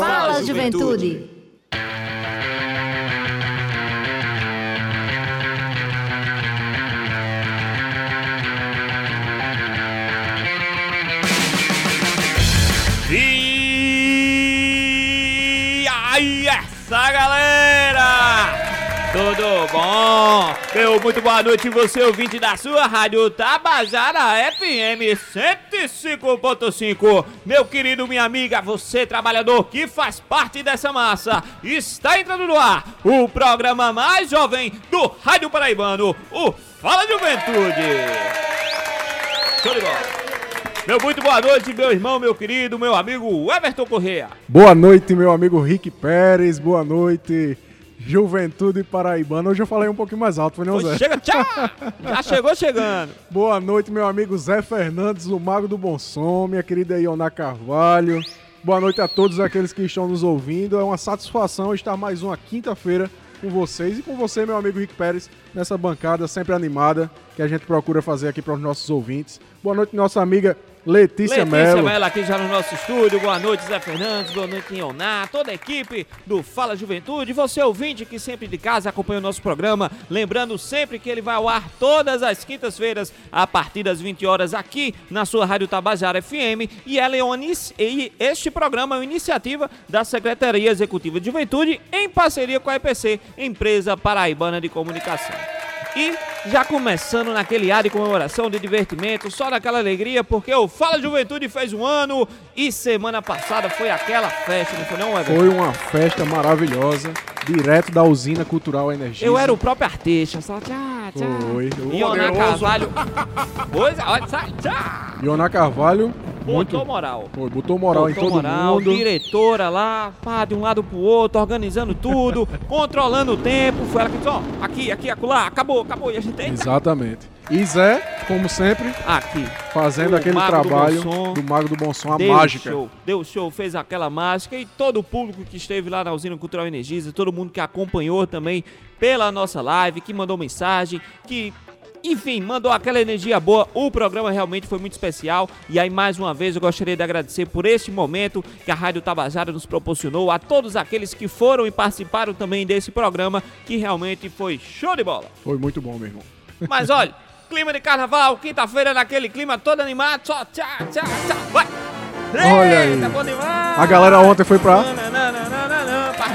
Fala, Juventude. E aí, essa galera! Bom? Eu, muito boa noite, você ouvinte da sua rádio Tabajara FM 105.5. Meu querido, minha amiga, você trabalhador que faz parte dessa massa, está entrando no ar o programa mais jovem do Rádio Paraibano, o Fala Juventude. Show de bola. Meu muito boa noite, meu irmão, meu querido, meu amigo Everton Correa. Boa noite, meu amigo Rick Pérez. Boa noite, Juventude Paraibana. Hoje eu falei um pouquinho mais alto, foi não, Oi, Zé? chega, tchau! Já chegou chegando. Boa noite, meu amigo Zé Fernandes, o Mago do Bom Som, minha querida Iona Carvalho. Boa noite a todos aqueles que estão nos ouvindo. É uma satisfação estar mais uma quinta-feira com vocês e com você, meu amigo Rick Pérez, nessa bancada sempre animada que a gente procura fazer aqui para os nossos ouvintes. Boa noite, nossa amiga Letícia, Letícia Mello. Mello aqui já no nosso estúdio. Boa noite, Zé Fernandes. Boa noite, Ioná. Toda a equipe do Fala Juventude. Você ouvinte que sempre de casa acompanha o nosso programa. Lembrando sempre que ele vai ao ar todas as quintas-feiras, a partir das 20 horas, aqui na sua Rádio Tabajara FM. E ela é e este programa é uma iniciativa da Secretaria Executiva de Juventude em parceria com a EPC, Empresa Paraibana de Comunicação. E já começando naquele ar de comemoração, de divertimento, só naquela alegria, porque o Fala Juventude fez um ano e semana passada foi aquela festa, não foi não, Everton? Foi uma festa maravilhosa, direto da usina Cultural Energia. Eu era o próprio artista, só tchau, tchau. Foi. O Ioná. Carvalho. Pois é, olha, sai, tchau. Iona Carvalho, muito. Botou moral. Foi, botou moral em Botou todo moral, mundo. diretora lá, pá, de um lado pro outro, organizando tudo, controlando o tempo. Foi ela que disse, ó, aqui, aqui, acolá, acabou, acabou. E a gente, eita, Exatamente. E Zé, como sempre, aqui. fazendo aquele Mago do trabalho Som. do Mago do Bom Som, a deu mágica. show, deu show, fez aquela mágica e todo o público que esteve lá na usina Cultural Energisa, todo mundo que acompanhou também pela nossa live, que mandou mensagem, que enfim, mandou aquela energia boa. O programa realmente foi muito especial. E aí, mais uma vez, eu gostaria de agradecer por este momento que a Rádio Tabajara nos proporcionou, a todos aqueles que foram e participaram também desse programa, que realmente foi show de bola. Foi muito bom, meu irmão. Mas olha, clima de carnaval, quinta-feira naquele clima todo animado, só tchau, tchau, tchau, vai! Olha aí. Eita, bom demais! A galera ontem foi pra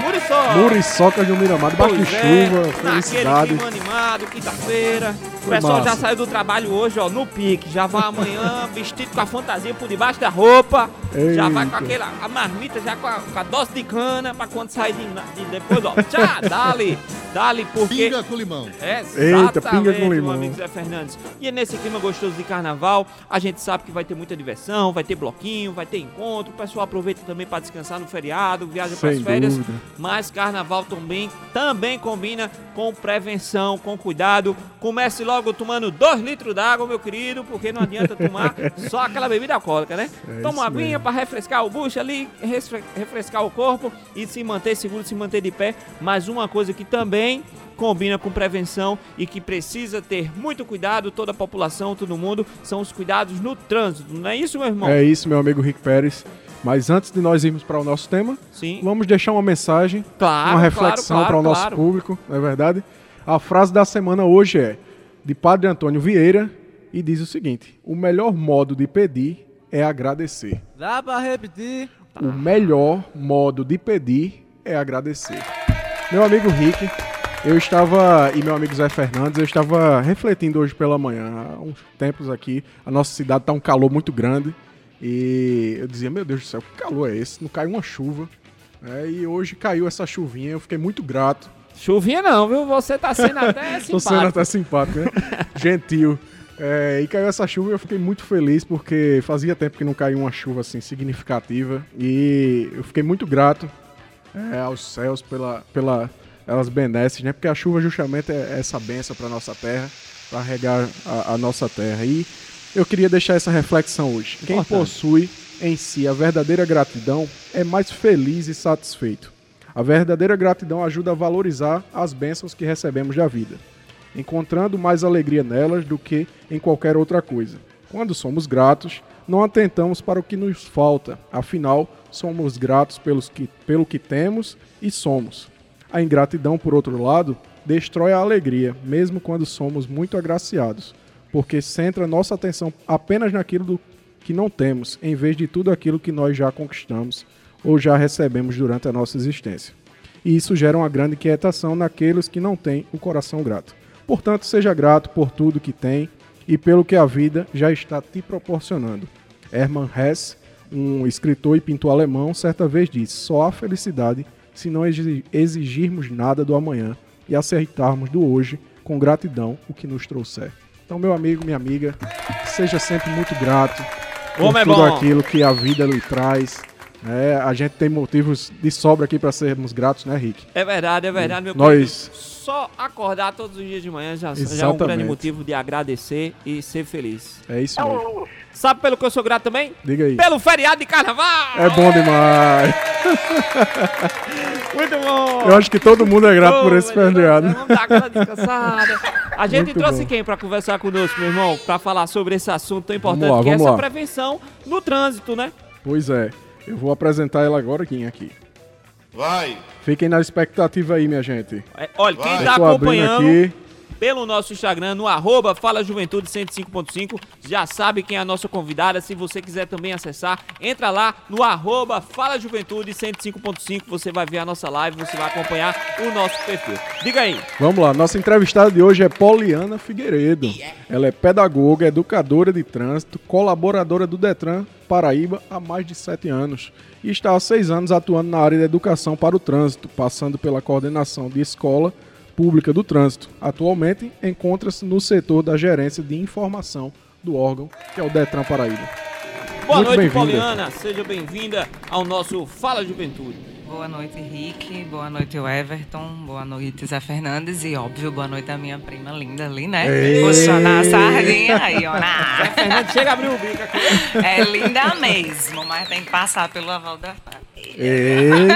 Muriçoca. Muriçoca de um Miramar, Pois é, chuva, Naquele felicidade. clima animado, quinta-feira. O pessoal já massa. saiu do trabalho hoje, ó, no pique. Já vai amanhã vestido com a fantasia por debaixo da roupa. Já vai com Eita. aquela a marmita, já com a, com a dose de cana, pra quando sair de, de depois, ó. Tchá, dali, dali, porque... Pinga com limão. É, Eita, pinga exatamente, com meu limão. amigo Zé Fernandes. E é nesse clima gostoso de carnaval, a gente sabe que vai ter muita diversão, vai ter bloquinho, vai ter encontro, o pessoal aproveita também para descansar no feriado, viaja para as Sem férias. dúvida. Mas carnaval também, também combina com prevenção, com cuidado. Comece logo tomando 2 litros d'água, meu querido, porque não adianta tomar só aquela bebida alcoólica, né? É Toma uma aguinha para refrescar o bucho ali, refrescar o corpo e se manter seguro, se manter de pé. Mas uma coisa que também combina com prevenção e que precisa ter muito cuidado, toda a população, todo mundo, são os cuidados no trânsito. Não é isso, meu irmão? É isso, meu amigo Rick Pérez. Mas antes de nós irmos para o nosso tema, Sim. vamos deixar uma mensagem, Claro, uma reflexão claro, para o claro, nosso claro. público, não é verdade? A frase da semana hoje é de Padre Antônio Vieira e diz o seguinte: O melhor modo de pedir é agradecer. Dá pra repetir. O melhor modo de pedir é agradecer. Meu amigo Rick, eu estava, e meu amigo Zé Fernandes, eu estava refletindo hoje pela manhã, há uns tempos aqui, a nossa cidade está um calor muito grande, e eu dizia, meu Deus do céu, que calor é esse? Não cai uma chuva. É, e hoje caiu essa chuvinha, eu fiquei muito grato. Chuvinha não, viu? Você tá sendo até Tô sendo simpático. até simpático, né? Gentil. É, e caiu essa chuva e eu fiquei muito feliz porque fazia tempo que não caiu uma chuva assim significativa. E eu fiquei muito grato é, aos céus pela, pela elas benesses, né? Porque a chuva justamente é essa benção para nossa terra, para regar a, a nossa terra. E eu queria deixar essa reflexão hoje. Quem Importante. possui em si a verdadeira gratidão é mais feliz e satisfeito. A verdadeira gratidão ajuda a valorizar as bênçãos que recebemos da vida, encontrando mais alegria nelas do que em qualquer outra coisa. Quando somos gratos, não atentamos para o que nos falta, afinal, somos gratos pelos que, pelo que temos e somos. A ingratidão, por outro lado, destrói a alegria, mesmo quando somos muito agraciados, porque centra nossa atenção apenas naquilo do que não temos, em vez de tudo aquilo que nós já conquistamos ou já recebemos durante a nossa existência. E isso gera uma grande inquietação naqueles que não têm o coração grato. Portanto, seja grato por tudo que tem e pelo que a vida já está te proporcionando. Hermann Hesse, um escritor e pintor alemão, certa vez disse: só há felicidade se não exigirmos nada do amanhã e aceitarmos do hoje com gratidão o que nos trouxer. Então, meu amigo, minha amiga, seja sempre muito grato por Como é tudo aquilo que a vida lhe traz. É, a gente tem motivos de sobra aqui para sermos gratos, né, Rick? É verdade, é verdade, meu Nós... Só acordar todos os dias de manhã já, já é um grande motivo de agradecer e ser feliz. É isso mesmo. Sabe pelo que eu sou grato também? Diga aí. Pelo feriado de carnaval! É bom demais! Muito bom! Eu acho que todo mundo é grato oh, por esse feriado. Vamos dar aquela descansada. A gente Muito trouxe bom. quem para conversar conosco, meu irmão? Para falar sobre esse assunto tão importante lá, que é essa lá. prevenção no trânsito, né? Pois é. Eu vou apresentar ela agora quem aqui. Vai! Fiquem na expectativa aí, minha gente. É, olha, quem está acompanhando aqui. Pelo nosso Instagram, no arroba Fala Juventude 105.5, já sabe quem é a nossa convidada. Se você quiser também acessar, entra lá no arroba Fala Juventude 105.5, você vai ver a nossa live, você vai acompanhar o nosso perfil. Diga aí. Vamos lá, nossa entrevistada de hoje é Poliana Figueiredo. Ela é pedagoga, educadora de trânsito, colaboradora do Detran Paraíba há mais de sete anos e está há seis anos atuando na área de educação para o trânsito, passando pela coordenação de escola pública do trânsito. Atualmente encontra-se no setor da gerência de informação do órgão, que é o Detran Paraíba. Boa Muito noite, Poliana. Seja bem-vinda ao nosso Fala Juventude. Boa noite, Rick. Boa noite, Everton. Boa noite, Zé Fernandes. E, óbvio, boa noite a minha prima linda ali, né? Puxando a sardinha aí, ó. Zé Fernandes, chega a abrir o bico aqui. É linda mesmo, mas tem que passar pelo aval da Eita,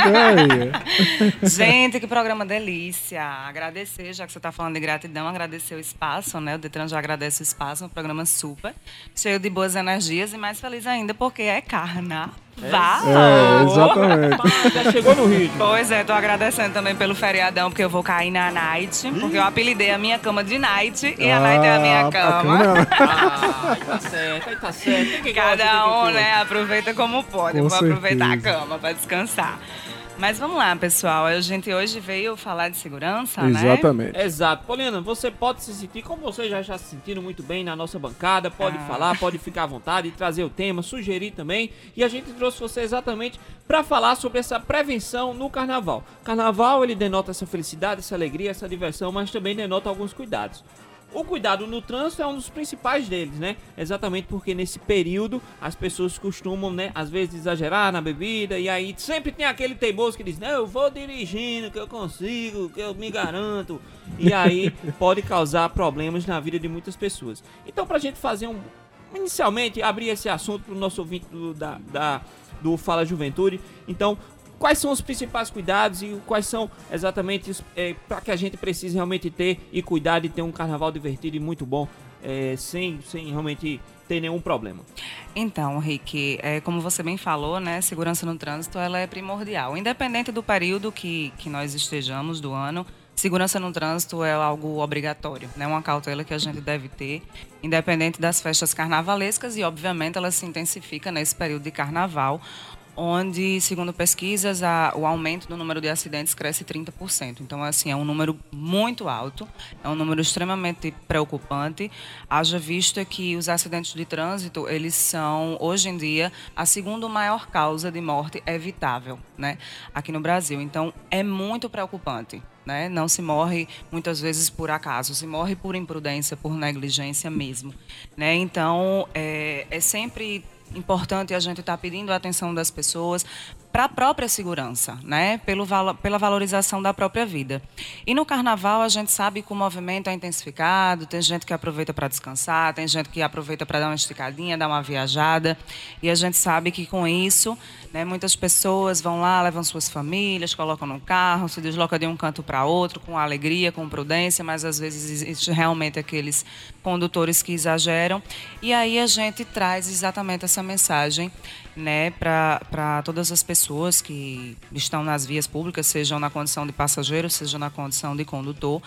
Gente, que programa delícia. Agradecer, já que você está falando de gratidão, agradecer o espaço, né? O Detran já agradece o espaço, um programa super, cheio de boas energias e mais feliz ainda porque é carnaval. Vá! É, exatamente. Já chegou no Rio. Pois é, tô agradecendo também pelo feriadão, porque eu vou cair na night. Porque eu apelidei a minha cama de night e a ah, night é a minha cama. Ah, tá certo, aí tá certo. Cada um, né, aproveita como pode. Com vou certeza. aproveitar a cama pra descansar. Mas vamos lá, pessoal. A gente hoje veio falar de segurança, Exatamente. né? Exatamente. Exato. Poliana, você pode se sentir, como você já está se sentindo muito bem na nossa bancada, pode ah. falar, pode ficar à vontade, trazer o tema, sugerir também. E a gente trouxe você exatamente para falar sobre essa prevenção no carnaval. Carnaval, ele denota essa felicidade, essa alegria, essa diversão, mas também denota alguns cuidados. O cuidado no trânsito é um dos principais deles, né? Exatamente porque nesse período as pessoas costumam, né, às vezes exagerar na bebida e aí sempre tem aquele teimoso que diz: "Não, eu vou dirigindo, que eu consigo, que eu me garanto". E aí pode causar problemas na vida de muitas pessoas. Então, pra gente fazer um inicialmente abrir esse assunto pro nosso ouvinte do, da, da do Fala Juventude. Então, quais são os principais cuidados e quais são exatamente é, para que a gente precise realmente ter e cuidar de ter um carnaval divertido e muito bom, é, sem, sem realmente ter nenhum problema. Então, Rick, é, como você bem falou, né, segurança no trânsito ela é primordial. Independente do período que, que nós estejamos do ano, segurança no trânsito é algo obrigatório, né? Uma cautela que a gente deve ter, independente das festas carnavalescas e, obviamente, ela se intensifica nesse período de carnaval, onde, segundo pesquisas, a, o aumento do número de acidentes cresce 30%. Então, assim, é um número muito alto, é um número extremamente preocupante, haja vista que os acidentes de trânsito, eles são, hoje em dia, a segunda maior causa de morte evitável, né, aqui no Brasil. Então, é muito preocupante. Né? Não se morre muitas vezes por acaso, se morre por imprudência, por negligência mesmo. Né? Então, é, é sempre importante a gente estar tá pedindo a atenção das pessoas para a própria segurança, né? Pelo, pela valorização da própria vida. E no carnaval a gente sabe que o movimento é intensificado, tem gente que aproveita para descansar, tem gente que aproveita para dar uma esticadinha, dar uma viajada, e a gente sabe que com isso, né, muitas pessoas vão lá, levam suas famílias, colocam no carro, se deslocam de um canto para outro com alegria, com prudência, mas às vezes existe realmente aqueles condutores que exageram. E aí a gente traz exatamente essa mensagem né, para todas as pessoas que estão nas vias públicas, sejam na condição de passageiro, seja na condição de condutor,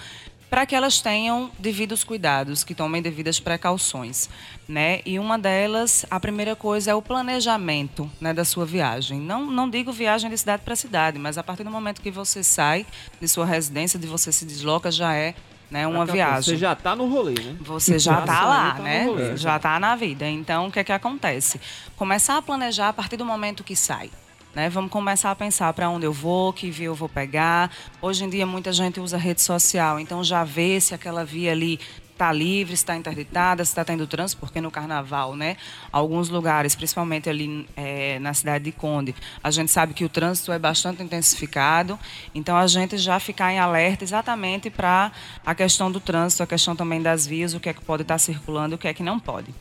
para que elas tenham devidos cuidados, que tomem devidas precauções, né? E uma delas, a primeira coisa é o planejamento, né, da sua viagem. Não, não digo viagem de cidade para cidade, mas a partir do momento que você sai de sua residência, de você se desloca, já é né, uma viagem. Você já está no rolê, né? Você já está lá, tá né? Rolê, já está na vida. Então, o que é que acontece? Começar a planejar a partir do momento que sai. Né? Vamos começar a pensar para onde eu vou, que via eu vou pegar. Hoje em dia muita gente usa rede social, então já vê se aquela via ali está livre, está interditada, se está tendo trânsito, porque no carnaval, né, alguns lugares, principalmente ali é, na cidade de Conde, a gente sabe que o trânsito é bastante intensificado, então a gente já ficar em alerta exatamente para a questão do trânsito, a questão também das vias, o que é que pode estar tá circulando, o que é que não pode.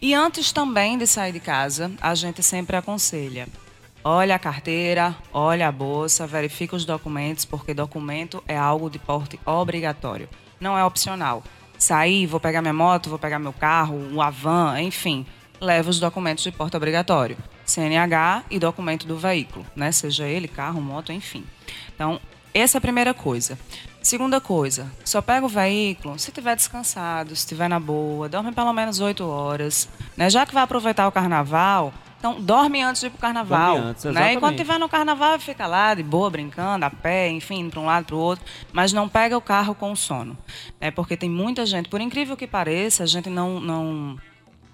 E antes também de sair de casa, a gente sempre aconselha Olha a carteira, olha a bolsa, verifica os documentos, porque documento é algo de porte obrigatório, não é opcional. Sair, vou pegar minha moto, vou pegar meu carro, um Avan, enfim, leva os documentos de porte obrigatório. CNH e documento do veículo, né? Seja ele carro, moto, enfim. Então, essa é a primeira coisa. Segunda coisa, só pega o veículo se estiver descansado, se estiver na boa, dorme pelo menos oito horas. Né? Já que vai aproveitar o carnaval, então, dorme antes de ir pro carnaval. Dorme antes, né? E quando tiver no carnaval, fica lá de boa, brincando, a pé, enfim, para um lado, para o outro. Mas não pega o carro com sono. Né? Porque tem muita gente, por incrível que pareça, a gente não, não,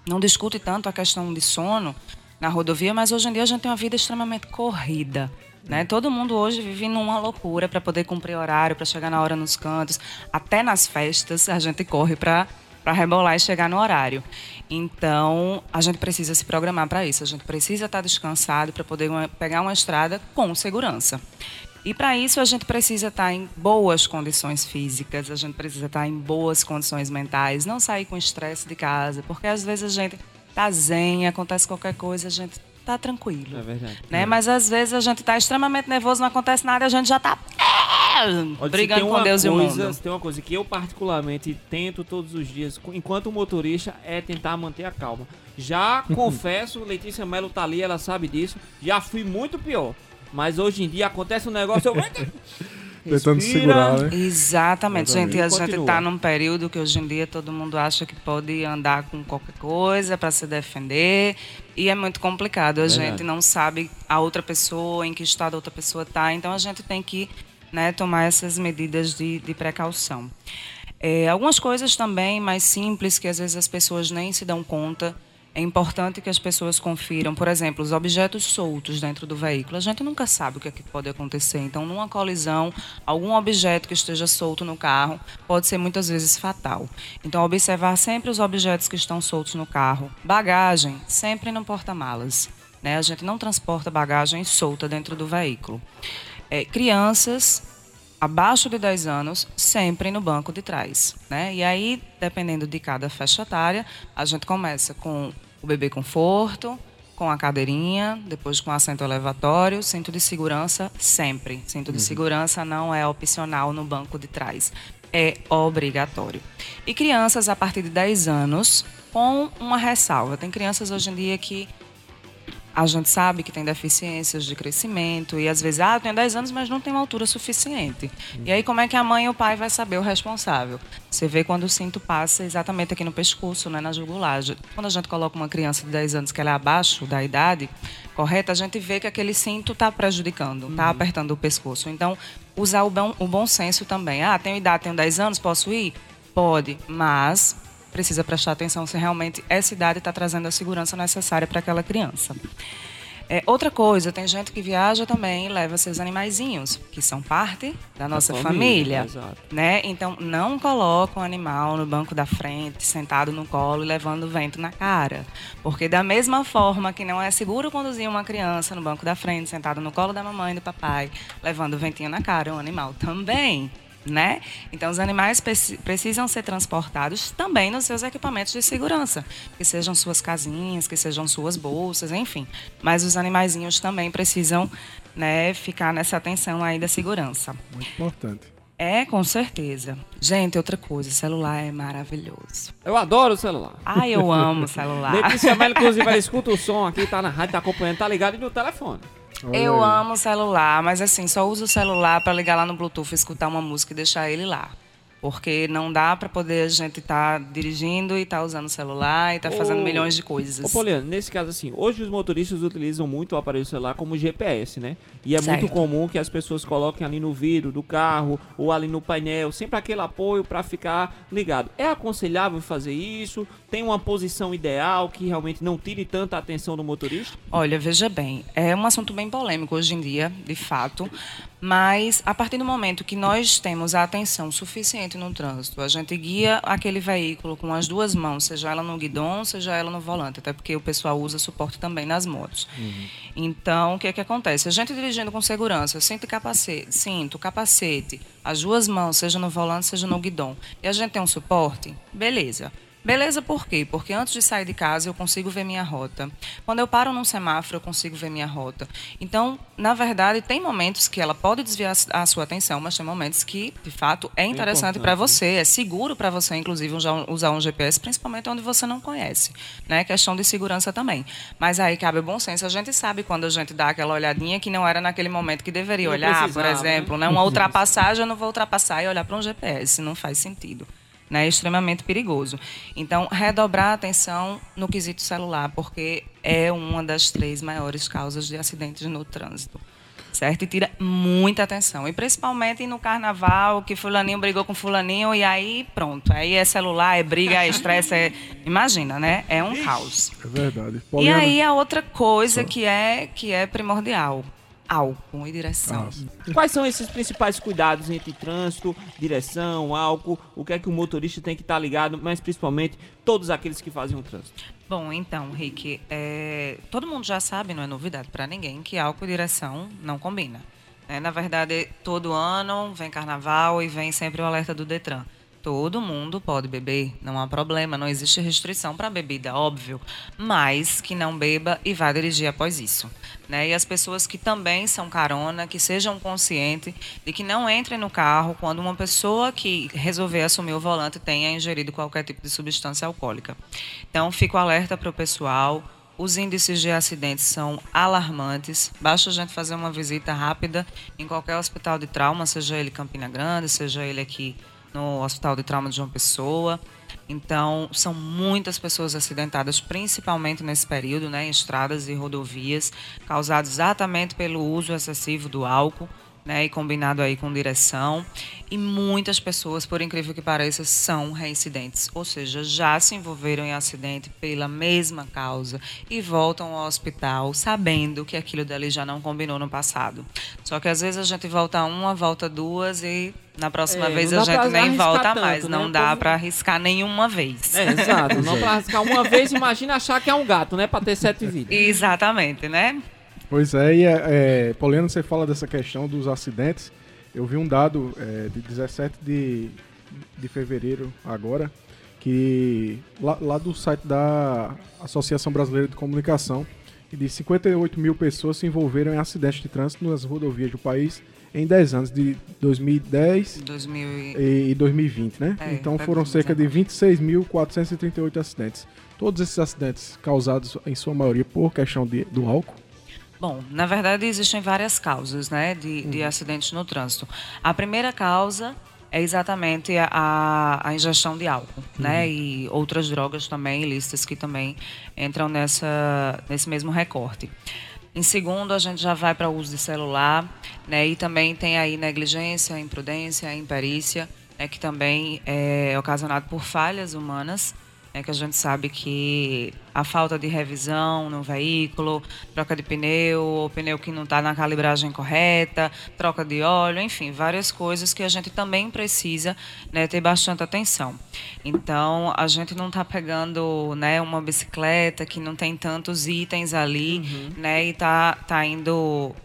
não discute tanto a questão de sono na rodovia, mas hoje em dia a gente tem uma vida extremamente corrida. Né? Todo mundo hoje vive numa loucura para poder cumprir horário, para chegar na hora nos cantos. Até nas festas a gente corre para rebolar e chegar no horário. Então, a gente precisa se programar para isso. A gente precisa estar descansado para poder uma, pegar uma estrada com segurança. E para isso a gente precisa estar em boas condições físicas, a gente precisa estar em boas condições mentais, não sair com estresse de casa, porque às vezes a gente tá zen, acontece qualquer coisa, a gente tá tranquilo. É verdade. Né? É. Mas às vezes a gente tá extremamente nervoso, não acontece nada, a gente já tá Olha, brigando com Deus coisa, e o mundo. Tem uma coisa que eu particularmente tento todos os dias, enquanto motorista, é tentar manter a calma. Já confesso, Letícia Melo tá ali, ela sabe disso. Já fui muito pior. Mas hoje em dia acontece um negócio, eu Tentando segurar, né? Exatamente, gente. A gente está num período que hoje em dia todo mundo acha que pode andar com qualquer coisa para se defender. E é muito complicado. A gente não sabe a outra pessoa, em que estado a outra pessoa está. Então a gente tem que né, tomar essas medidas de, de precaução. É, algumas coisas também mais simples que às vezes as pessoas nem se dão conta. É importante que as pessoas confiram, por exemplo, os objetos soltos dentro do veículo. A gente nunca sabe o que, é que pode acontecer. Então, numa colisão, algum objeto que esteja solto no carro pode ser muitas vezes fatal. Então, observar sempre os objetos que estão soltos no carro. Bagagem, sempre no porta-malas. Né? A gente não transporta bagagem solta dentro do veículo é, crianças abaixo de 10 anos sempre no banco de trás. Né? E aí, dependendo de cada faixa etária, a gente começa com o bebê conforto, com a cadeirinha, depois com assento elevatório, cinto de segurança sempre. Cinto de uhum. segurança não é opcional no banco de trás, é obrigatório. E crianças a partir de 10 anos, com uma ressalva. Tem crianças hoje em dia que a gente sabe que tem deficiências de crescimento e às vezes, ah, tem 10 anos, mas não tem uma altura suficiente. E aí como é que a mãe e o pai vai saber o responsável? Você vê quando o cinto passa exatamente aqui no pescoço, né, na jugular. Quando a gente coloca uma criança de 10 anos que ela é abaixo da idade correta, a gente vê que aquele cinto está prejudicando, está uhum. apertando o pescoço. Então, usar o bom, o bom senso também. Ah, tenho idade, tenho 10 anos, posso ir? Pode, mas precisa prestar atenção se realmente essa idade está trazendo a segurança necessária para aquela criança. É, outra coisa, tem gente que viaja também e leva seus animaizinhos, que são parte da nossa da família. família né? Então, não coloca um animal no banco da frente, sentado no colo e levando vento na cara. Porque da mesma forma que não é seguro conduzir uma criança no banco da frente, sentado no colo da mamãe e do papai, levando ventinho na cara, um animal também né? Então, os animais precisam ser transportados também nos seus equipamentos de segurança, que sejam suas casinhas, que sejam suas bolsas, enfim. Mas os animaizinhos também precisam né, ficar nessa atenção aí da segurança. Muito importante. É, com certeza. Gente, outra coisa, celular é maravilhoso. Eu adoro o celular. Ai, eu amo o celular. Letícia Mello, inclusive, ela escuta o som aqui, tá na rádio, tá acompanhando, tá ligado e no telefone. Olha Eu aí. amo o celular, mas assim, só uso o celular para ligar lá no Bluetooth, escutar uma música e deixar ele lá. Porque não dá para poder a gente estar dirigindo e estar usando o celular e estar fazendo Ô, milhões de coisas. Ô, Poliano, nesse caso, assim, hoje os motoristas utilizam muito o aparelho celular como GPS, né? E é Certo. muito comum que as pessoas coloquem ali no vidro do carro ou ali no painel, sempre aquele apoio para ficar ligado. É aconselhável fazer isso? Tem uma posição ideal que realmente não tire tanta atenção do motorista? Olha, veja bem, é um assunto bem polêmico hoje em dia, de fato, mas a partir do momento que nós temos a atenção suficiente no trânsito, a gente guia aquele veículo com as duas mãos, seja ela no guidão, seja ela no volante, até porque o pessoal usa suporte também nas motos. Então, o que é que acontece? A gente dirigindo com segurança, cinto e capacete, cinto, capacete, as duas mãos, seja no volante, seja no guidão, e a gente tem um suporte, beleza. Beleza, por quê? Porque antes de sair de casa eu consigo ver minha rota. Quando eu paro num semáforo, eu consigo ver minha rota. Então, na verdade, tem momentos que ela pode desviar a sua atenção, mas tem momentos que, de fato, é interessante para importante, você, é seguro para você, inclusive, usar- um GPS, principalmente onde você não conhece. Né? Questão de segurança também. Mas aí cabe o bom senso. A gente sabe quando a gente dá aquela olhadinha que não era naquele momento que deveria Não olhar, por precisava, exemplo, né? né? uma ultrapassagem, eu não vou ultrapassar e olhar para um GPS. Não faz sentido né, é extremamente perigoso. Então, redobrar a atenção no quesito celular, porque é uma das três maiores causas de acidentes no trânsito. Certo? E tira muita atenção. E principalmente no carnaval, que fulaninho brigou com fulaninho e aí pronto. Aí é celular, é briga, é estresse, é... Imagina, né? É um caos. É verdade. E Poliana, aí a outra coisa que é, que é primordial. Álcool e direção. Ah, Quais são esses principais cuidados entre trânsito, direção, álcool? O que é que o motorista tem que estar ligado, mas principalmente todos aqueles que fazem o trânsito? Bom, então, Rick, é, todo mundo já sabe, não é novidade para ninguém, que álcool e direção não combina. né? na verdade, todo ano vem carnaval e vem sempre o alerta do Detran. Todo mundo pode beber, não há problema, não existe restrição para bebida, óbvio, mas que não beba e vá dirigir após isso. Né? E as pessoas que também são carona, que sejam conscientes de que não entrem no carro quando uma pessoa que resolver assumir o volante tenha ingerido qualquer tipo de substância alcoólica. Então, fico alerta para o pessoal. Os índices de acidentes são alarmantes. Basta a gente fazer uma visita rápida em qualquer hospital de trauma, seja ele Campina Grande, seja ele aqui no Hospital de Trauma de João Pessoa. Então, são muitas pessoas acidentadas, principalmente nesse período, né, em estradas e rodovias, causados exatamente pelo uso excessivo do álcool. Né, e combinado aí com direção. E muitas pessoas, por incrível que pareça, são reincidentes, ou seja, já se envolveram em acidente pela mesma causa e voltam ao hospital sabendo que aquilo dali já não combinou no passado. Só que às vezes a gente volta uma, volta duas e na próxima É, vez a gente nem volta tanto, mais. né? Não dá para arriscar nenhuma vez. É, exato. Não pra arriscar uma vez, imagina achar que é um gato, né? Pra ter sete vidas. Exatamente, né? Pois é, e é, Poliana, você fala dessa questão dos acidentes. Eu vi um dado é, de 17 de, de fevereiro agora, que lá, lá do site da Associação Brasileira de Comunicação, que de 58 mil pessoas se envolveram em acidentes de trânsito nas rodovias do país em 10 anos, de 2010 2000 e... e 2020, né? É, então foram cerca de 19. 26.438 acidentes. Todos esses acidentes causados, em sua maioria, por questão de, do álcool. Bom, na verdade existem várias causas né, de, de acidentes no trânsito. A primeira causa é exatamente a- a, ingestão de álcool, né? E outras drogas também ilícitas que também entram nessa, nesse mesmo recorte. Em segundo, a gente já vai para o uso de celular, né? E também tem aí negligência, imprudência, imperícia, né? que também é ocasionado por falhas humanas, né, que a gente sabe que a falta de revisão no veículo, troca de pneu, ou pneu que não está na calibragem correta, troca de óleo, enfim, várias coisas que a gente também precisa né, ter bastante atenção. Então, a gente não está pegando né, uma bicicleta que não tem tantos itens ali, né, e está tá indo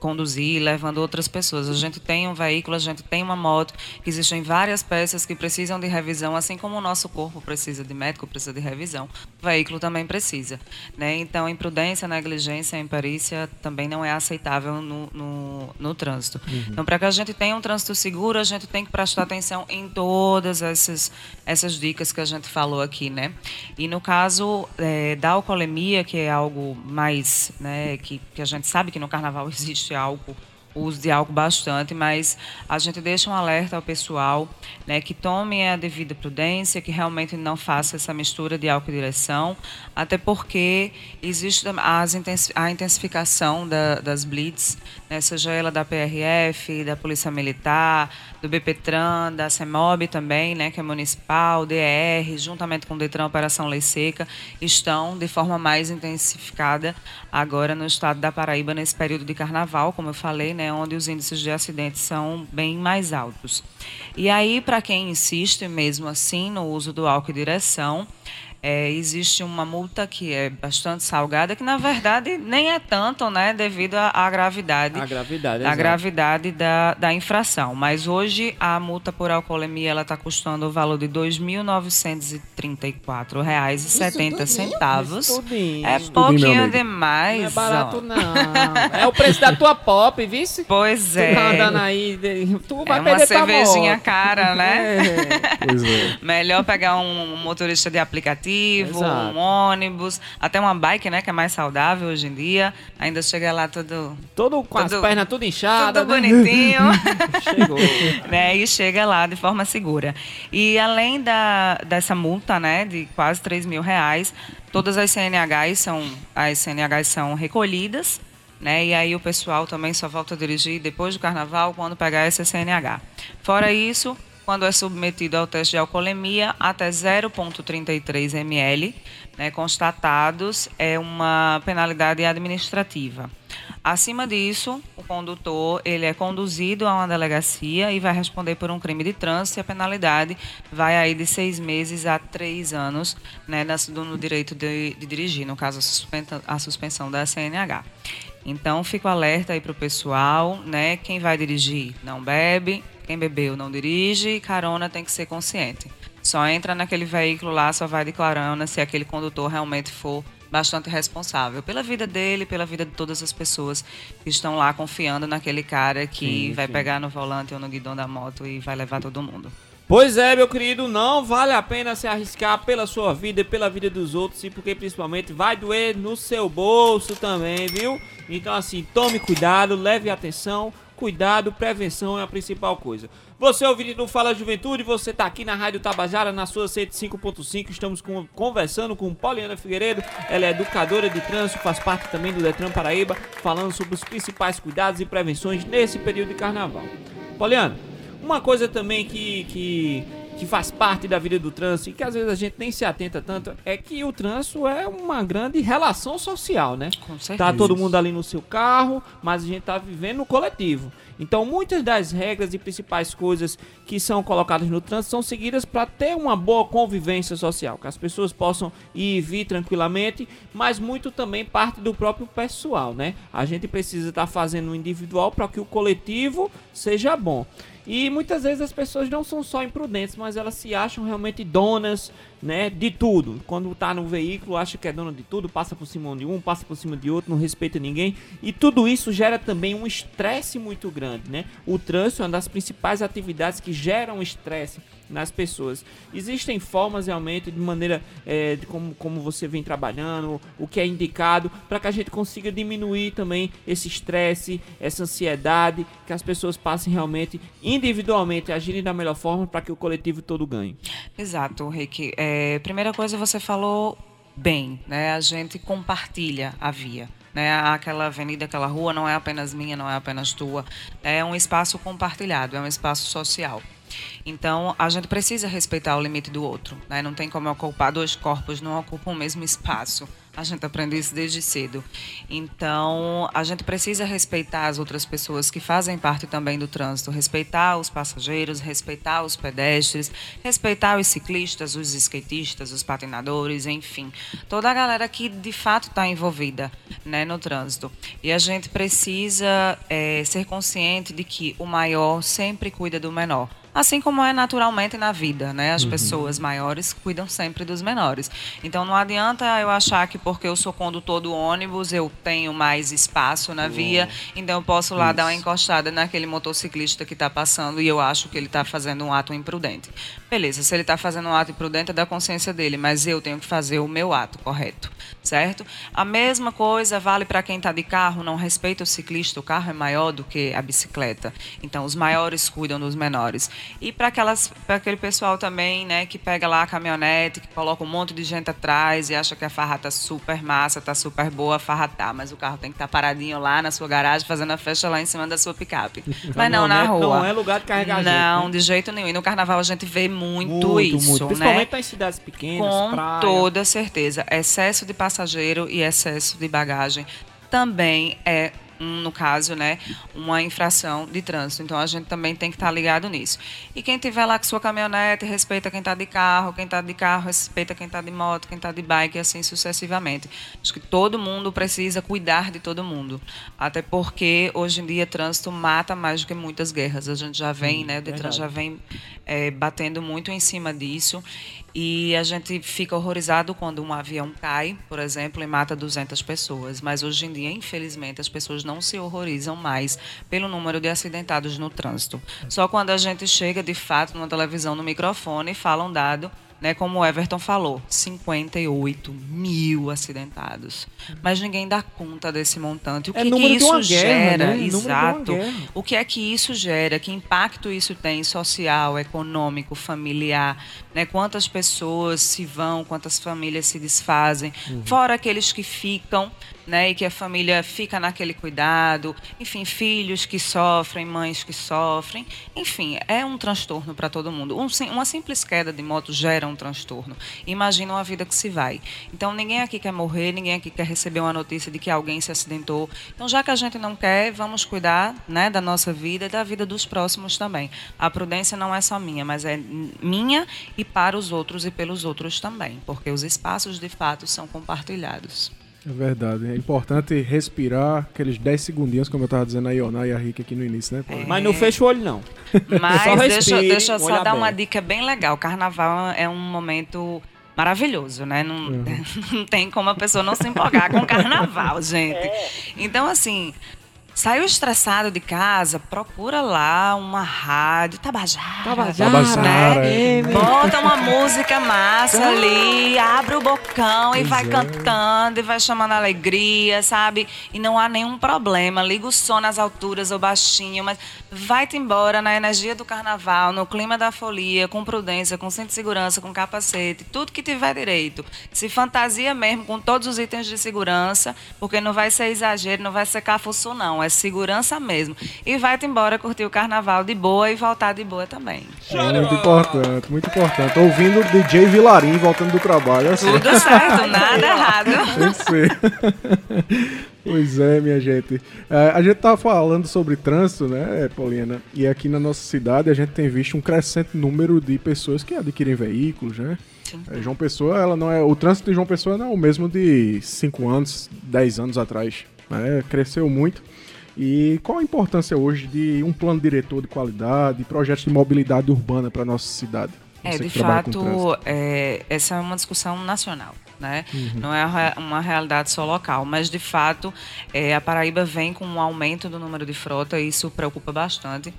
conduzir, levando outras pessoas. A gente tem um veículo, a gente tem uma moto, existem várias peças que precisam de revisão, assim como o nosso corpo precisa de médico, precisa de revisão, o veículo também precisa. Né? Então, imprudência, negligência, imperícia também não é aceitável no, no, no trânsito. Uhum. Então, para que a gente tenha um trânsito seguro, a gente tem que prestar atenção em todas essas, essas dicas que a gente falou aqui. Né? E no caso é, da alcoolemia, que é algo mais, né, que, que a gente sabe que no carnaval existe álcool o uso de álcool bastante, mas a gente deixa um alerta ao pessoal né, que tome a devida prudência, que realmente não faça essa mistura de álcool e direção, até porque existe a intensificação da, das blitz, né, seja ela da PRF, da Polícia Militar, do BPTran, da CEMOB também, né, que é municipal, DR, juntamente com o DETRAN Operação Lei Seca, estão de forma mais intensificada agora no estado da Paraíba nesse período de carnaval, como eu falei, né, onde os índices de acidentes são bem mais altos. E aí, para quem insiste mesmo assim no uso do álcool e direção, é, existe uma multa que é bastante salgada, que na verdade nem é tanto, né, devido à, gravidade, a gravidade, a gravidade da, da infração. Mas hoje a multa por alcoolemia ela está custando o valor de R$ 2.934,70. É pouquinho demais. Não é barato não. é o preço da tua pop, vice? Pois é. Tu tá andando aí, tu vai é uma cervejinha cara, né? É. Pois é. Melhor pegar um motorista de aplicativo aplicativo, Exato. um ônibus, até uma bike, né, que é mais saudável hoje em dia. Ainda chega lá tudo. Todo com tudo, as pernas tudo inchadas. Tudo né? bonitinho. Chegou. né, e chega lá de forma segura. E além da, dessa multa, né, de quase 3 mil reais, todas as CNHs são, as CNHs são recolhidas. Né? E aí o pessoal também só volta a dirigir depois do carnaval quando pegar essa CNH. Fora isso, quando é submetido ao teste de alcoolemia até 0,33 ml, né, constatados, é uma penalidade administrativa. Acima disso, o condutor ele é conduzido a uma delegacia e vai responder por um crime de trânsito e a penalidade vai aí de seis meses a três anos né, no direito de, de dirigir, no caso a suspensão da CNH. Então, fico alerta aí para o pessoal, né? Quem vai dirigir não bebe, quem bebeu não dirige, carona tem que ser consciente. Só entra naquele veículo lá, só vai declarando se aquele condutor realmente for bastante responsável pela vida dele, pela vida de todas as pessoas que estão lá confiando naquele cara que sim, vai sim. pegar no volante ou no guidão da moto e vai levar todo mundo. Pois é, meu querido, não vale a pena se arriscar pela sua vida e pela vida dos outros, e porque principalmente vai doer no seu bolso também, viu? Então assim, tome cuidado, leve atenção, cuidado, prevenção é a principal coisa. Você ouvinte do Fala Juventude, você está aqui na Rádio Tabajara, na sua 105.5. Estamos com, conversando com Poliana Figueiredo. Ela é educadora de trânsito, faz parte também do Detran Paraíba, falando sobre os principais cuidados e prevenções nesse período de carnaval. Poliana, uma coisa também que, que que faz parte da vida do trânsito e que às vezes a gente nem se atenta tanto, é que o trânsito é uma grande relação social, né? Com certeza. Tá todo mundo ali no seu carro, mas a gente tá vivendo no coletivo. Então, muitas das regras e principais coisas que são colocadas no trânsito são seguidas para ter uma boa convivência social, que as pessoas possam ir e vir tranquilamente, mas muito também parte do próprio pessoal, né? A gente precisa estar tá fazendo o individual para que o coletivo seja bom. E muitas vezes as pessoas não são só imprudentes, mas elas se acham realmente donas, né, de tudo. Quando tá no veículo, acha que é dona de tudo, passa por cima de um, passa por cima de outro, não respeita ninguém. E tudo isso gera também um estresse muito grande, né? O trânsito é uma das principais atividades que geram estresse nas pessoas. Existem formas realmente de maneira é, de como, como você vem trabalhando, o que é indicado, para que a gente consiga diminuir também esse estresse, essa ansiedade, que as pessoas passem realmente individualmente agirem da melhor forma para que o coletivo todo ganhe. Exato, Rick. É, primeira coisa, você falou bem, né? A gente compartilha a via. Né? Aquela avenida, aquela rua não é apenas minha, não é apenas tua. É um espaço compartilhado, é um espaço social. Então, a gente precisa respeitar o limite do outro. Né? Não tem como ocupar dois corpos, não ocupam o mesmo espaço. A gente aprende isso desde cedo. Então, a gente precisa respeitar as outras pessoas que fazem parte também do trânsito, respeitar os passageiros, respeitar os pedestres, respeitar os ciclistas, os skatistas, os patinadores, enfim, toda a galera que de fato está envolvida né, no trânsito. E a gente precisa é, ser consciente de que o maior sempre cuida do menor. Assim como é naturalmente na vida, né? As uhum. pessoas maiores cuidam sempre dos menores. Então não adianta eu achar que porque eu sou condutor do ônibus eu tenho mais espaço na via, então eu posso lá Isso. dar uma encostada naquele motociclista que está passando e eu acho que ele está fazendo um ato imprudente. Beleza, se ele está fazendo um ato imprudente é da consciência dele, mas eu tenho que fazer o meu ato correto, certo? A mesma coisa vale para quem está de carro, não respeita o ciclista, o carro é maior do que a bicicleta. Então os maiores cuidam dos menores. E para aquele pessoal também, né, que pega lá a caminhonete, que coloca um monte de gente atrás e acha que a farra tá super massa, tá super boa, a farra tá, mas o carro tem que estar tá paradinho lá na sua garagem, fazendo a festa lá em cima da sua picape. mas não na rua. Não é lugar de carregar Não, gente, né? de jeito nenhum. E no carnaval a gente vê muito, muito isso, muito. Principalmente né? em cidades pequenas, Com praia. toda certeza. Excesso de passageiro e excesso de bagagem também é um, no caso, né, uma infração de trânsito. Então a gente também tem que estar ligado nisso. E quem tiver lá com sua caminhonete, respeita quem está de carro, quem está de carro, respeita quem está de moto, quem está de bike, e assim sucessivamente. Acho que todo mundo precisa cuidar de todo mundo. Até porque hoje em dia trânsito mata mais do que muitas guerras. A gente já vem, hum, né, o Detran já vem é, batendo muito em cima disso. E a gente fica horrorizado quando um avião cai, por exemplo, e mata 200 pessoas. Mas hoje em dia, infelizmente, as pessoas não se horrorizam mais pelo número de acidentados no trânsito. Só quando a gente chega, de fato, numa televisão, no microfone, e fala um dado né, como o Everton falou, 58 mil acidentados. Mas ninguém dá conta desse montante. O que, é que isso gera? Guerra, né? Exato. O que é que isso gera? Que impacto isso tem social, econômico, familiar? Né? Quantas pessoas se vão, quantas famílias se desfazem? Uhum. Fora aqueles que ficam né, e que a família fica naquele cuidado, enfim, filhos que sofrem, mães que sofrem, enfim, é um transtorno para todo mundo. Um, uma simples queda de moto gera um transtorno. Imagina uma vida que se vai. Então, ninguém aqui quer morrer, ninguém aqui quer receber uma notícia de que alguém se acidentou. Então, já que a gente não quer, vamos cuidar né, da nossa vida e da vida dos próximos também. A prudência não é só minha, mas é minha e para os outros e pelos outros também, porque os espaços de fato são compartilhados. É verdade. É importante respirar aqueles 10 segundinhos, como eu estava dizendo a Ioná e a Rick aqui no início, né? É. Mas não fecha o olho, não. Mas só deixa, deixa eu só dar aberto. uma dica bem legal. Carnaval é um momento maravilhoso, né? Não, uhum. não tem como a pessoa não se empolgar com o carnaval, gente. É. Então, assim, Saiu estressado de casa, procura lá uma rádio, Tabajara, Tabajara né? É, Bota uma música massa ali, abre o bocão e vai é. cantando e vai chamando alegria, sabe? E não há nenhum problema. Liga o som nas alturas ou baixinho, mas vai-te embora na energia do carnaval, no clima da folia, com prudência, com cinto de segurança, com capacete, tudo que tiver direito. Se fantasia mesmo com todos os itens de segurança, porque não vai ser exagero, não vai ser cafuço não, é segurança mesmo. E vai-te embora curtir o carnaval de boa e voltar de boa também. Muito importante, muito importante. Ouvindo o DJ Vilarim voltando do trabalho. Assim. Tudo certo, nada errado. Pois é, minha gente. É, a gente tá falando sobre trânsito, né, Paulina? E aqui na nossa cidade a gente tem visto um crescente número de pessoas que adquirem veículos, né? É, João Pessoa, ela não é. O trânsito de João Pessoa não é o mesmo de 5 anos, 10 anos atrás. Né? Cresceu muito. E qual a importância hoje de um plano diretor de qualidade, projetos de mobilidade urbana para nossa cidade? É, de fato, é, essa é uma discussão nacional. Né? Uhum. Não é uma realidade só local, mas de fato é, a Paraíba vem com um aumento do número de frota e isso preocupa bastante.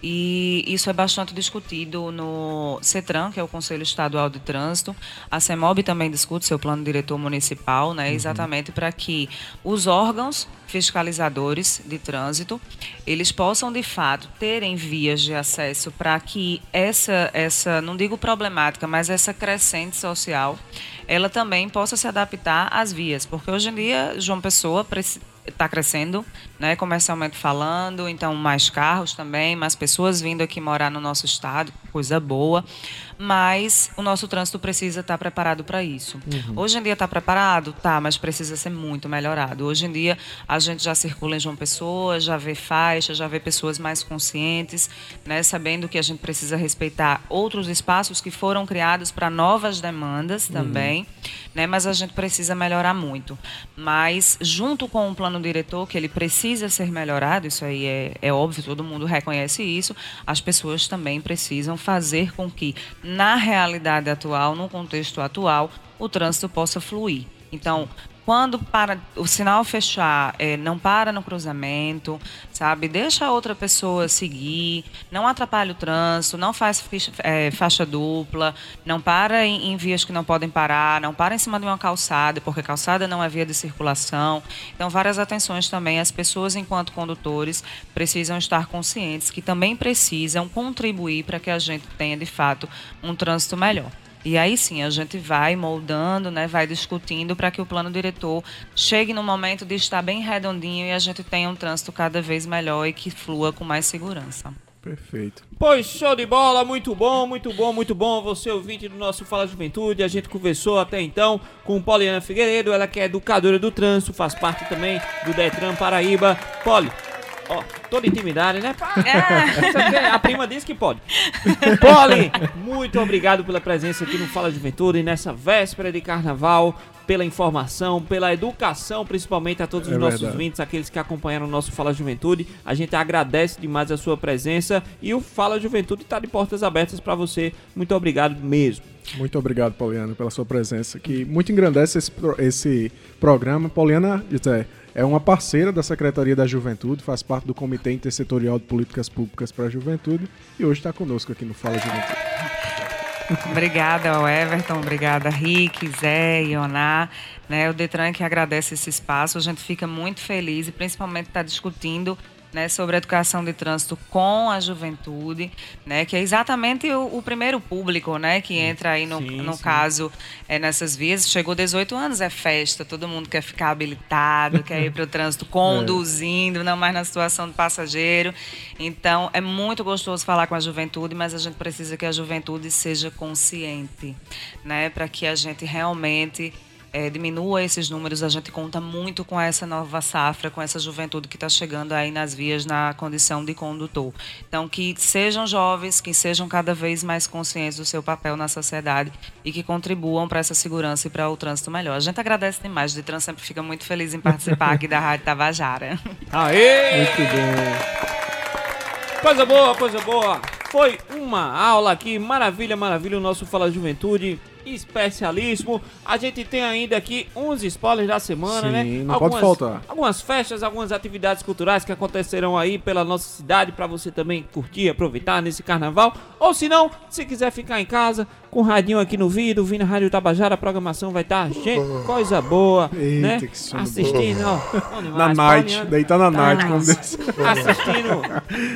E isso é bastante discutido no CETRAN, que é o Conselho Estadual de Trânsito. A CEMOB também discute seu plano diretor municipal, né, uhum. exatamente para que os órgãos fiscalizadores de trânsito, eles possam de fato terem vias de acesso para que essa essa, não digo problemática, mas essa crescente social, ela também possa se adaptar às vias, porque hoje em dia João Pessoa está crescendo, né, comercialmente falando, então mais carros também, mais pessoas vindo aqui morar no nosso estado, coisa boa, mas o nosso trânsito precisa estar preparado para isso. Uhum. Hoje em dia está preparado? Tá, mas precisa ser muito melhorado. Hoje em dia a gente já circula em João Pessoa, já vê faixa, já vê pessoas mais conscientes, né, sabendo que a gente precisa respeitar outros espaços que foram criados para novas demandas uhum. também, uhum. né, mas a gente precisa melhorar muito. Mas junto com o plano diretor, que ele precisa ser melhorado, isso aí é, é óbvio, todo mundo reconhece isso, as pessoas também precisam fazer com que, na realidade atual, no contexto atual, o trânsito possa fluir. Então, quando para o sinal fechar, é, não para no cruzamento, sabe? Deixa a outra pessoa seguir, não atrapalha o trânsito, não faz ficha, é, faixa dupla, não para em, em, vias que não podem parar, não para em cima de uma calçada, porque calçada não é via de circulação. Então, várias atenções também. As pessoas, enquanto condutores, precisam estar conscientes que também precisam contribuir para que a gente tenha, de fato, um trânsito melhor. E aí sim, a gente vai moldando, né, vai discutindo para que o plano diretor chegue no momento de estar bem redondinho e a gente tenha um trânsito cada vez melhor e que flua com mais segurança. Perfeito. Pois show de bola, muito bom, muito bom, muito bom. Você ouvinte do nosso Fala Juventude, a gente conversou até então com Poliana Figueiredo, ela que é educadora do trânsito, faz parte também do Detran Paraíba. Poli, Ó, toda intimidade, né? É. A prima disse que pode. Poli, muito obrigado pela presença aqui no Fala Juventude nessa véspera de carnaval, pela informação, pela educação, principalmente a todos os é nossos verdade. ouvintes, aqueles que acompanharam o nosso Fala Juventude. A gente agradece demais a sua presença e o Fala Juventude está de portas abertas para você. Muito obrigado mesmo. Muito obrigado, Poliana, pela sua presença, que muito engrandece esse, esse programa. Poliana, José, é uma parceira da Secretaria da Juventude, faz parte do Comitê Intersetorial de Políticas Públicas para a Juventude e hoje está conosco aqui no Fala Juventude. Obrigada ao Everton, obrigada Rick, Zé, Ioná. Né, o Detran que agradece esse espaço. A gente fica muito feliz e principalmente está discutindo né, sobre a educação de trânsito com a juventude, né, que é exatamente o, o primeiro público, né, que entra aí no, sim, no sim. caso é, nessas vias. Chegou 18 anos, é festa, todo mundo quer ficar habilitado, quer ir para o trânsito conduzindo, é. não mais na situação do passageiro. Então, é muito gostoso falar com a juventude, mas a gente precisa que a juventude seja consciente, né, para que a gente realmente é, diminua esses números, a gente conta muito com essa nova safra, com essa juventude que está chegando aí nas vias na condição de condutor. Então, que sejam jovens, que sejam cada vez mais conscientes do seu papel na sociedade e que contribuam para essa segurança e para o trânsito melhor. A gente agradece demais, o Detran sempre fica muito feliz em participar aqui da Rádio Tabajara. Aê! Muito bom! Coisa boa, coisa boa! Foi uma aula aqui, maravilha, maravilha, o nosso Fala Juventude especialíssimo. A gente tem ainda aqui uns spoilers da semana, Sim, né? Não algumas, pode faltar. Algumas festas, algumas atividades culturais que acontecerão aí pela nossa cidade para você também curtir, aproveitar nesse carnaval. Ou se não, se quiser ficar em casa, com o radinho aqui no vidro, ouvindo a Rádio Tabajara, a programação vai estar, tá, gente, coisa boa, Eita, né? Assistindo, ó, na night, deitar na tá night, como Assistindo,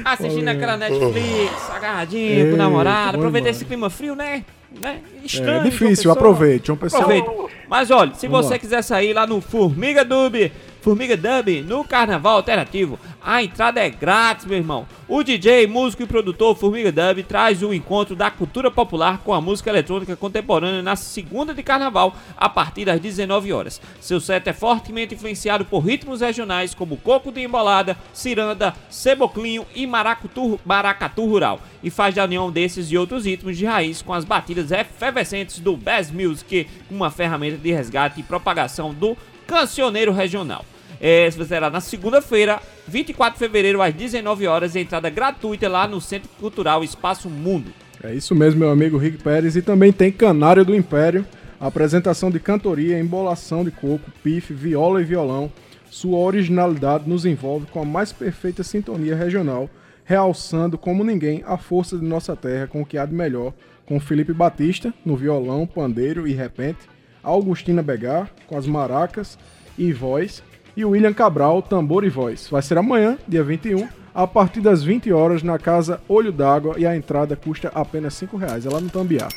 assistindo aquela Netflix, agarradinho Ei, com o namorado, aproveitar esse clima frio, né? Né? Estranho, é difícil, aproveite, João Pessoa. Aproveite. Mas olha, se Vamos você lá. quiser sair lá no Formiga Dub, Formiga Dub, no Carnaval Alternativo, a entrada é grátis, meu irmão. O DJ, músico e produtor Formiga Dub traz o encontro da cultura popular com a música eletrônica contemporânea na segunda de carnaval, a partir das 19 horas. Seu set é fortemente influenciado por ritmos regionais como coco de embolada, ciranda, ceboclinho e maracatu, maracatu rural, e faz da união desses e outros ritmos de raiz com as batidas efervescentes do Bass Music, uma ferramenta de resgate e propagação do cancioneiro regional. É, será na segunda-feira, 24 de fevereiro, às 19 horas, entrada gratuita lá no Centro Cultural Espaço Mundo. É isso mesmo, meu amigo Rick Pérez. E também tem Canário do Império, apresentação de cantoria, embolação de coco, pife, viola e violão. Sua originalidade nos envolve com a mais perfeita sintonia regional, realçando como ninguém a força de nossa terra com o que há de melhor, com Felipe Batista no violão, pandeiro e repente, Augustina Begar com as maracas e voz, e William Cabral, tambor e voz. Vai ser amanhã, dia 21, a partir das 20 horas na casa Olho d'Água e a entrada custa apenas 5 reais, é lá no Tambiá.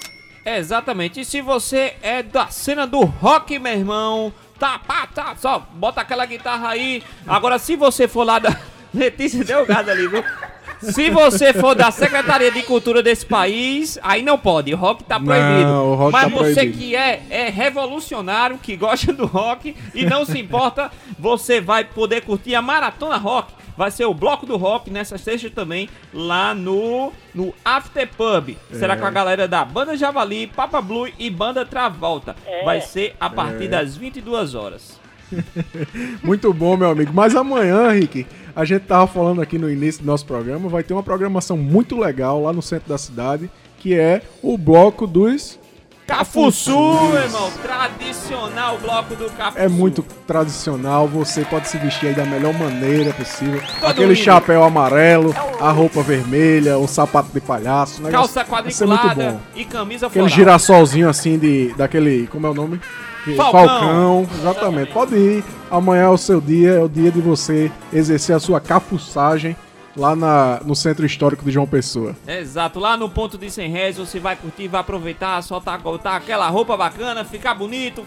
exatamente. E se você é da cena do rock, meu irmão, tá, pá, tá, só bota aquela guitarra aí. Agora, se você for lá da. Letícia Delgado ali, viu? Se você for da Secretaria de Cultura desse país, aí não pode. O rock tá proibido. Não, o rock Mas tá você proibido. que é, é revolucionário, que gosta do rock e não se importa, você vai poder curtir a Maratona Rock. Vai ser o bloco do rock nessa sexta também, lá no, no After Pub. Será com a galera da Banda Javali, Papa Blue e Banda Travolta. Vai ser a partir das 22 horas. Muito bom, meu amigo. Mas amanhã, Rick, a gente tava falando aqui no início do nosso programa, vai ter uma programação muito legal lá no centro da cidade, que é o bloco dos. Cafuçu, irmão. Tradicional bloco do Cafuçu. É muito tradicional, você pode se vestir aí da melhor maneira possível. Aquele lindo. chapéu amarelo, a roupa vermelha, o sapato de palhaço. Calça vai ser muito quadriculada bom. e camisa Aquele girassolzinho assim de. daquele. Como é o nome? Que- Falcão. exatamente. Pode ir. Amanhã é o seu dia, é o dia de você exercer a sua capuçagem lá na, no Centro Histórico de João Pessoa. Exato, lá no ponto de 100 reais você vai curtir, vai aproveitar, soltar botar aquela roupa bacana, ficar bonito,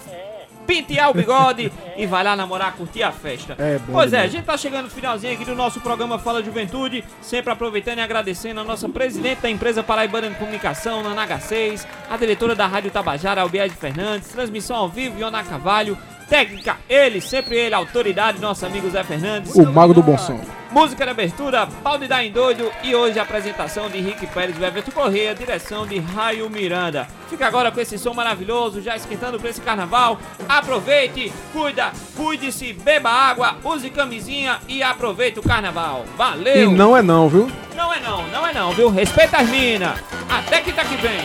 pentear o bigode e vai lá namorar, curtir a festa. É bom Pois é, a gente tá chegando no finalzinho aqui do nosso programa Fala Juventude, sempre aproveitando e agradecendo a nossa presidente da empresa Paraibana de Comunicação, Nanaga 6, a diretora da Rádio Tabajara, Albiade Fernandes, transmissão ao vivo, Iona Carvalho, técnica, ele, sempre ele, autoridade, nosso amigo Zé Fernandes. O Mago do Bom Som. Música de abertura, Pau de Dar em Doido e hoje a apresentação de Henrique Pérez e Everton Correia, direção de Raio Miranda. Fica agora com esse som maravilhoso, já esquentando para esse carnaval. Aproveite, cuida, cuide-se, beba água, use camisinha e aproveite o carnaval. E Valeu! não é não, viu? Não é não, não é não, viu? Respeita as minas. Até que tá que vem.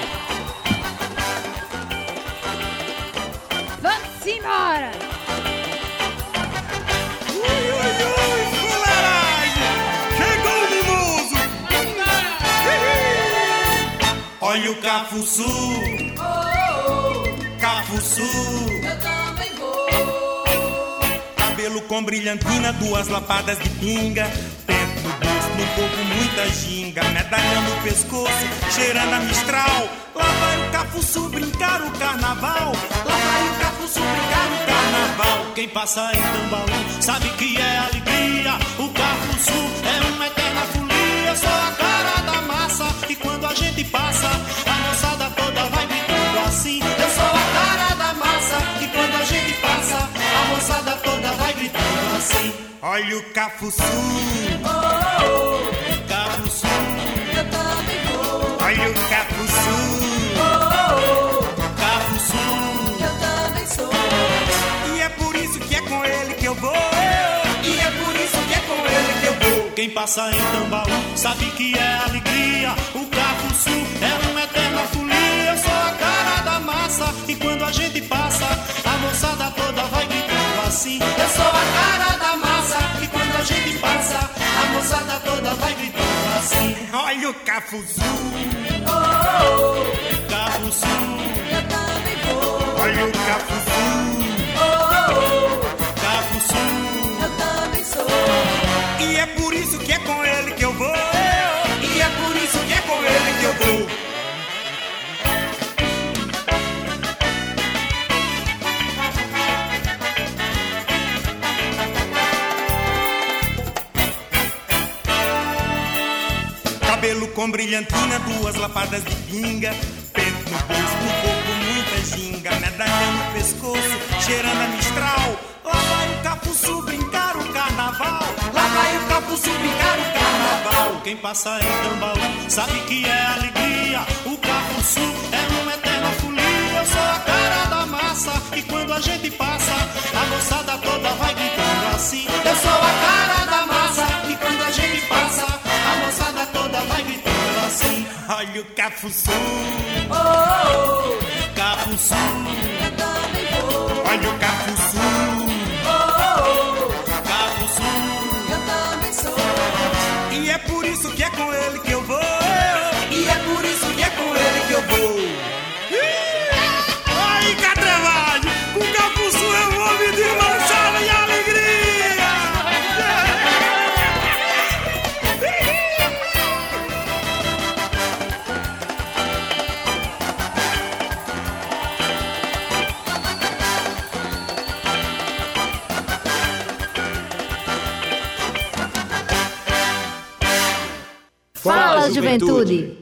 Vamos embora! Olha o Cafuçu! Cafuçu! Eu também vou! Cabelo com brilhantina, duas lapadas de pinga. Dentro do bolso, no corpo, muita ginga. Medalhão no pescoço, cheirando a mistral. Lá vai o Cafuçu brincar o carnaval. Lá vai o Cafuçu brincar o carnaval. Quem passa em Tambaú sabe que é alegria. O Cafuçu é Olha o Cafuçu. Cafuçu. Eu também vou! Olha o Cafuçu. Cafuçu. Eu também sou! E é por isso que é com ele que eu vou. E é por isso que é com ele que eu vou. Quem passa em Tambaú sabe que é alegria. O Cafuçu é uma eterna folia. Eu sou a cara da massa. E quando a gente passa, a moçada toda vai gritando assim. Eu sou a cara da massa. E quando a gente passa, a moçada toda vai gritando assim. Olha o Cafuçu. Cafuçu. Eu também vou! Olha o Cafuçu. Cafuçu. Eu também sou! E é por isso que é com ele que eu vou. Com brilhantina, duas lapadas de pinga. Peito no bolso, no corpo, muita ginga. Medalha no pescoço, cheirando a mistral. Lá vai o Capuçu brincar o carnaval. Lá vai o Capuçu brincar o carnaval. Quem passa em Tambaú sabe que é alegria. O Capuçu é uma eterna folia. Eu sou a cara da massa. E quando a gente passa, a moçada toda vai gritando assim. Eu sou a cara da massa. Olha o Cafuçu. Cafuçu. Eu também vou! Olha o Cafuçu. Juventude.